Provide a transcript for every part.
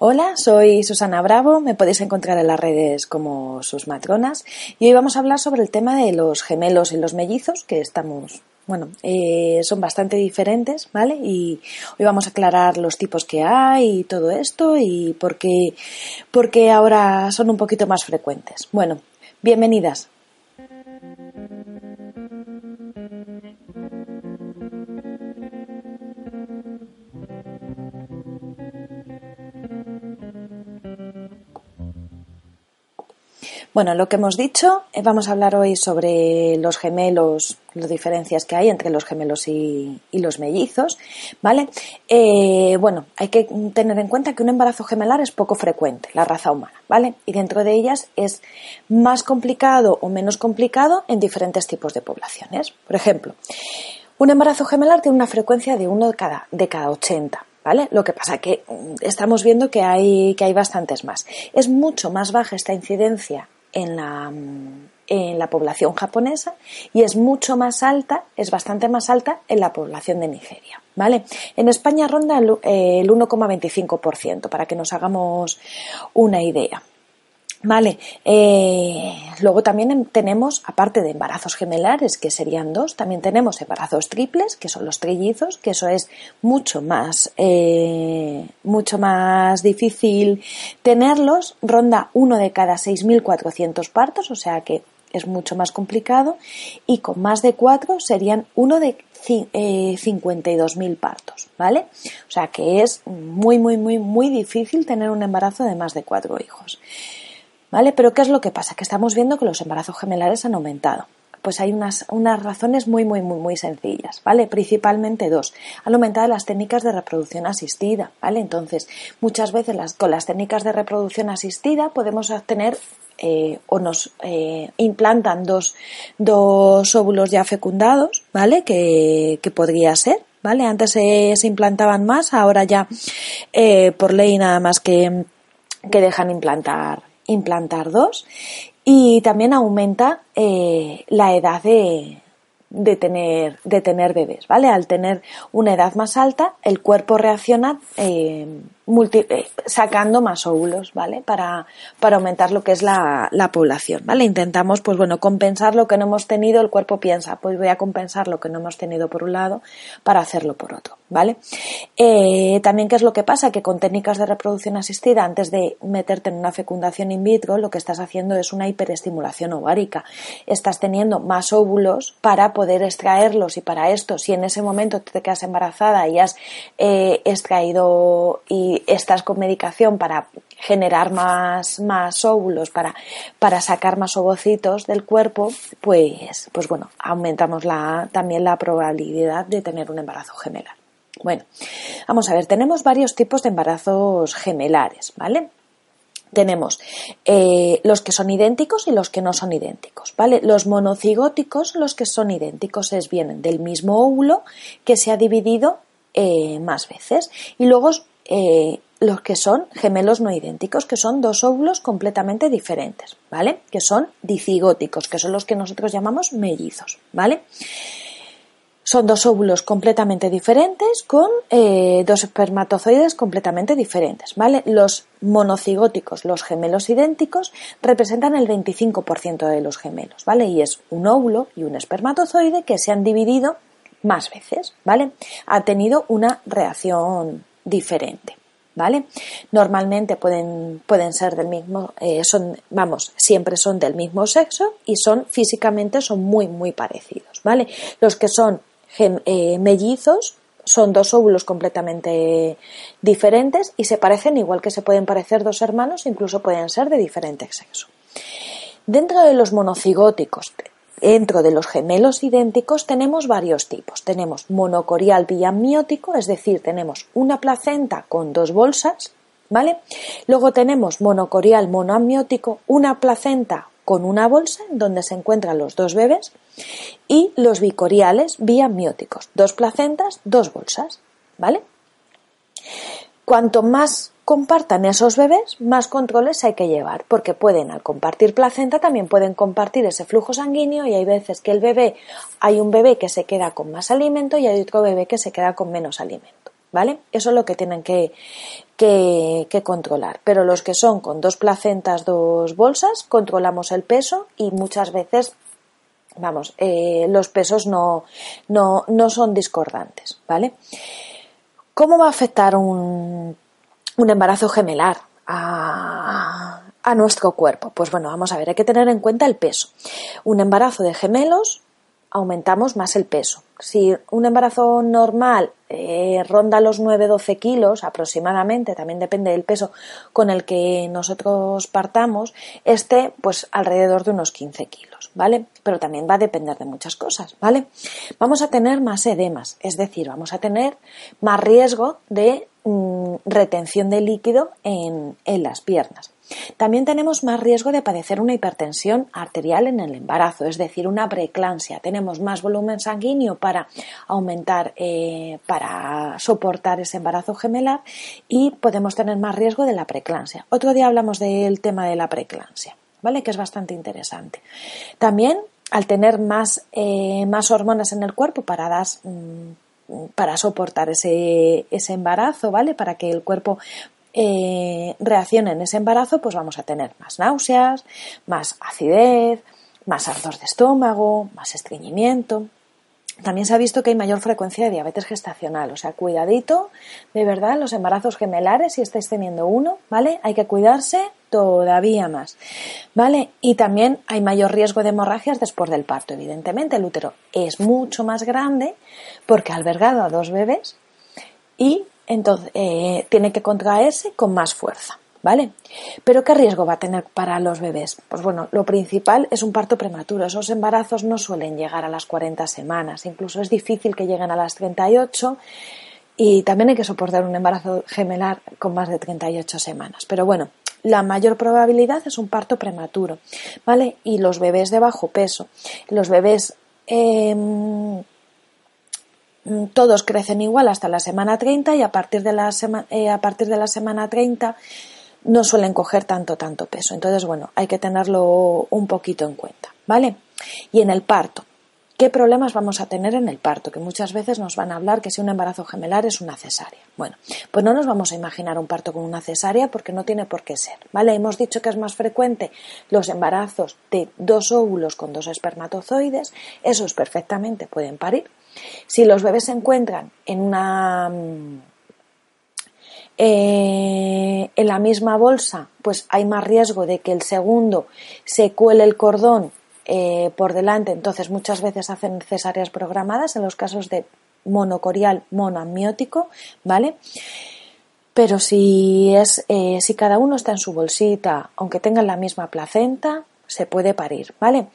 Hola, soy Susana Bravo, me podéis encontrar en las redes como sus matronas y hoy vamos a hablar sobre el tema de los gemelos y los mellizos que estamos, bueno, eh, son bastante diferentes, ¿vale? Y hoy vamos a aclarar los tipos que hay y todo esto y por qué, por qué ahora son un poquito más frecuentes. Bueno, bienvenidas. Bueno, lo que hemos dicho, eh, vamos a hablar hoy sobre los gemelos, las diferencias que hay entre los gemelos y, los mellizos, ¿vale? Eh, bueno, hay que tener en cuenta que un embarazo gemelar es poco frecuente, la raza humana, ¿vale? Y dentro de ellas es más complicado o menos complicado en diferentes tipos de poblaciones. Por ejemplo, un embarazo gemelar tiene una frecuencia de uno de cada, de cada 80, ¿Vale? Lo que pasa que mm, estamos viendo que hay, que hay bastantes más. Es mucho más baja esta incidencia en la, en la población japonesa y es mucho más alta, es bastante más alta en la población de Nigeria. ¿Vale? En España ronda el, el 1,25%, para que nos hagamos una idea. Vale, eh, luego también tenemos, aparte de embarazos gemelares, que serían dos, también tenemos embarazos triples, que son los trillizos, que eso es mucho más, eh, mucho más difícil tenerlos, ronda uno de cada 6.400 partos, o sea que es mucho más complicado, y con más de cuatro serían uno de eh, 52.000 partos, ¿vale? O sea que es muy, muy, muy, muy difícil tener un embarazo de más de cuatro hijos. ¿Vale? Pero ¿qué es lo que pasa? Que estamos viendo que los embarazos gemelares han aumentado. Pues hay unas, unas razones muy, muy, muy, muy sencillas, ¿vale? Principalmente dos. Han aumentado las técnicas de reproducción asistida, ¿vale? Entonces, muchas veces las, con las técnicas de reproducción asistida podemos obtener eh, o nos eh, implantan dos, dos óvulos ya fecundados, ¿vale? Que, que podría ser, ¿vale? Antes se, implantaban más, ahora ya eh, por ley nada más que, que dejan implantar implantar dos y también aumenta eh, la edad de, de, tener, de tener bebés, ¿vale? Al tener una edad más alta, el cuerpo reacciona eh, eh, sacando más óvulos, ¿vale? Para, para aumentar lo que es la, la, población, ¿vale? Intentamos, pues bueno, compensar lo que no hemos tenido, el cuerpo piensa, pues voy a compensar lo que no hemos tenido por un lado para hacerlo por otro, ¿vale? Eh, también, ¿qué es lo que pasa? Que con técnicas de reproducción asistida, antes de meterte en una fecundación in vitro, lo que estás haciendo es una hiperestimulación ovárica. Estás teniendo más óvulos para poder extraerlos y para esto, si en ese momento te quedas embarazada y has eh, extraído y estás con medicación para generar más, más óvulos, para, para sacar más ovocitos del cuerpo, pues, pues bueno, aumentamos la, también la probabilidad de tener un embarazo gemelar. Bueno, vamos a ver, tenemos varios tipos de embarazos gemelares, ¿vale? tenemos eh, los que son idénticos y los que no son idénticos, ¿vale? Los monocigóticos, los que son idénticos, es vienen del mismo óvulo que se ha dividido eh, más veces. Y luego eh, los que son gemelos no idénticos, que son dos óvulos completamente diferentes, ¿vale? Que son dicigóticos, que son los que nosotros llamamos mellizos, ¿vale? Son dos óvulos completamente diferentes con eh, dos espermatozoides completamente diferentes, ¿vale? Los monocigóticos, los gemelos idénticos, representan el 25% de los gemelos, ¿vale? Y es un óvulo y un espermatozoide que se han dividido más veces, ¿vale? Ha tenido una reacción diferente. ¿Vale? Normalmente pueden, pueden ser del mismo, eh, son, vamos, siempre son del mismo sexo y son físicamente son muy, muy parecidos, ¿vale? Los que son eh, mellizos son dos óvulos completamente diferentes y se parecen igual que se pueden parecer dos hermanos, incluso pueden ser de diferente sexo. Dentro de los monocigóticos, Dentro de los gemelos idénticos tenemos varios tipos. Tenemos monocorial biamniótico, es decir, tenemos una placenta con dos bolsas, ¿vale? Luego tenemos monocorial monoamniótico, una placenta con una bolsa donde se encuentran los dos bebés y los bicoriales biamnióticos, dos placentas, dos bolsas, ¿vale? Cuanto más compartan esos bebés, más controles hay que llevar, porque pueden, al compartir placenta, también pueden compartir ese flujo sanguíneo y hay veces que el bebé, hay un bebé que se queda con más alimento y hay otro bebé que se queda con menos alimento, ¿vale? Eso es lo que tienen que, que, controlar. Pero los que son con dos placentas, dos bolsas, controlamos el peso y muchas veces vamos, eh, los pesos no, no, no, son discordantes, ¿vale? ¿Cómo va a afectar un, un embarazo gemelar a, a, nuestro cuerpo? Pues bueno, vamos a ver, hay que tener en cuenta el peso. Un embarazo de gemelos aumentamos más el peso. Si un embarazo normal eh, ronda los 9-12 kilos aproximadamente, también depende del peso con el que nosotros partamos, este pues alrededor de unos 15 kilos, ¿vale? Pero también va a depender de muchas cosas, ¿vale? Vamos a tener más edemas, es decir, vamos a tener más riesgo de mm, retención de líquido en, en las piernas. También tenemos más riesgo de padecer una hipertensión arterial en el embarazo, es decir, una preeclampsia. Tenemos más volumen sanguíneo para aumentar, eh, para soportar ese embarazo gemelar y podemos tener más riesgo de la preeclampsia. Otro día hablamos del tema de la preeclampsia, ¿vale? Que es bastante interesante. También al tener más, eh, más hormonas en el cuerpo para mm, para soportar ese, ese, embarazo, ¿vale? Para que el cuerpo eh, en ese embarazo, pues vamos a tener más náuseas, más acidez, más ardor de estómago, más estreñimiento. También se ha visto que hay mayor frecuencia de diabetes gestacional, o sea, cuidadito, de verdad, los embarazos gemelares, si estáis teniendo uno, ¿vale? Hay que cuidarse todavía más, ¿vale? Y también hay mayor riesgo de hemorragias después del parto, evidentemente. El útero es mucho más grande porque ha albergado a dos bebés y entonces eh, tiene que contraerse con más fuerza. ¿Vale? Pero ¿qué riesgo va a tener para los bebés? Pues bueno, lo principal es un parto prematuro. Esos embarazos no suelen llegar a las 40 semanas, incluso es difícil que lleguen a las 38 y también hay que soportar un embarazo gemelar con más de 38 semanas. Pero bueno, la mayor probabilidad es un parto prematuro, ¿vale? Y los bebés de bajo peso, los bebés Mm, todos crecen igual hasta la semana 30 y a partir de la, eh, a partir de la semana 30 no suelen coger tanto, tanto peso. Entonces, bueno, hay que tenerlo un poquito en cuenta, ¿vale? Y en el parto, ¿qué problemas vamos a tener en el parto? Que muchas veces nos van a hablar que si un embarazo gemelar es una cesárea. Bueno, pues no nos vamos a imaginar un parto con una cesárea porque no tiene por qué ser, ¿vale? Hemos dicho que es más frecuente los embarazos de dos óvulos con dos espermatozoides, esos perfectamente pueden parir si los bebés se encuentran en una mm, eh, en la misma bolsa, pues hay más riesgo de que el segundo se cuele el cordón eh, por delante, entonces muchas veces hacen cesáreas programadas en los casos de monocorial monoamniótico, ¿vale? Pero si es, eh, si cada uno está en su bolsita, aunque tengan la misma placenta, se puede parir, ¿vale?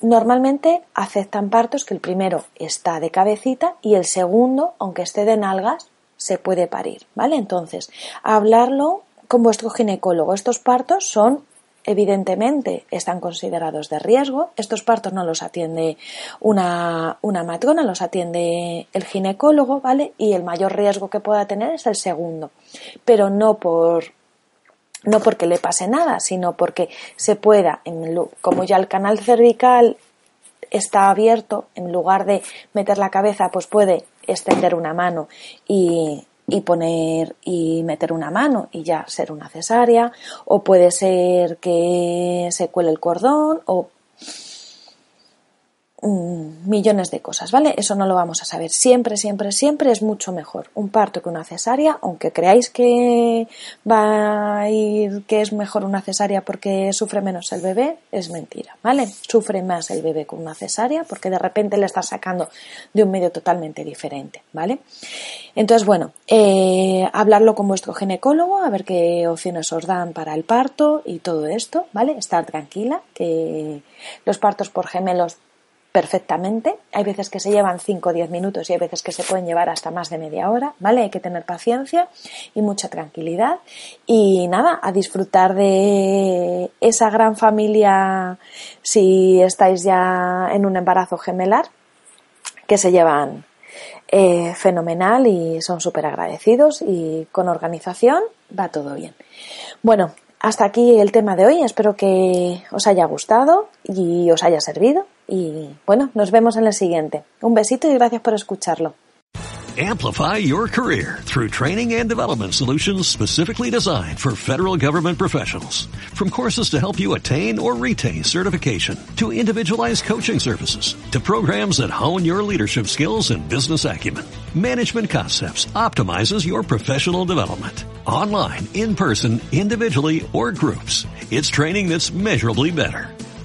Normalmente aceptan partos que el primero está de cabecita y el segundo, aunque esté de nalgas, se puede parir, ¿vale? Entonces, hablarlo con vuestro ginecólogo. Estos partos son evidentemente están considerados de riesgo. Estos partos no los atiende una, una, matrona, los atiende el ginecólogo, ¿vale? Y el mayor riesgo que pueda tener es el segundo, pero no por no porque le pase nada, sino porque se pueda, como ya el canal cervical está abierto, en lugar de meter la cabeza, pues puede extender una mano y, y poner y meter una mano y ya ser una cesárea, o puede ser que se cuele el cordón, o millones de cosas, ¿vale? Eso no lo vamos a saber. Siempre, siempre, siempre es mucho mejor un parto que una cesárea, aunque creáis que va a ir, que es mejor una cesárea porque sufre menos el bebé, es mentira, ¿vale? Sufre más el bebé con una cesárea porque de repente le está sacando de un medio totalmente diferente, ¿vale? Entonces, bueno, eh, hablarlo con vuestro ginecólogo, a ver qué opciones os dan para el parto y todo esto, ¿vale? Estar tranquila, que los partos por gemelos perfectamente. Hay veces que se llevan 5 o 10 minutos y hay veces que se pueden llevar hasta más de media hora, ¿vale? Hay que tener paciencia y mucha tranquilidad. Y nada, a disfrutar de esa gran familia si estáis ya en un embarazo gemelar, que se llevan eh, fenomenal y son súper agradecidos y con organización va todo bien. Bueno, hasta aquí el tema de hoy. Espero que os haya gustado y os haya servido. Y bueno, nos vemos en el siguiente. Un besito y gracias por escucharlo. Amplify your career through training and development solutions specifically designed for federal government professionals. From courses to help you attain or retain certification, to individualized coaching services, to programs that hone your leadership skills and business acumen, Management Concepts optimizes your professional development. Online, in person, individually, or groups. It's training that's measurably better.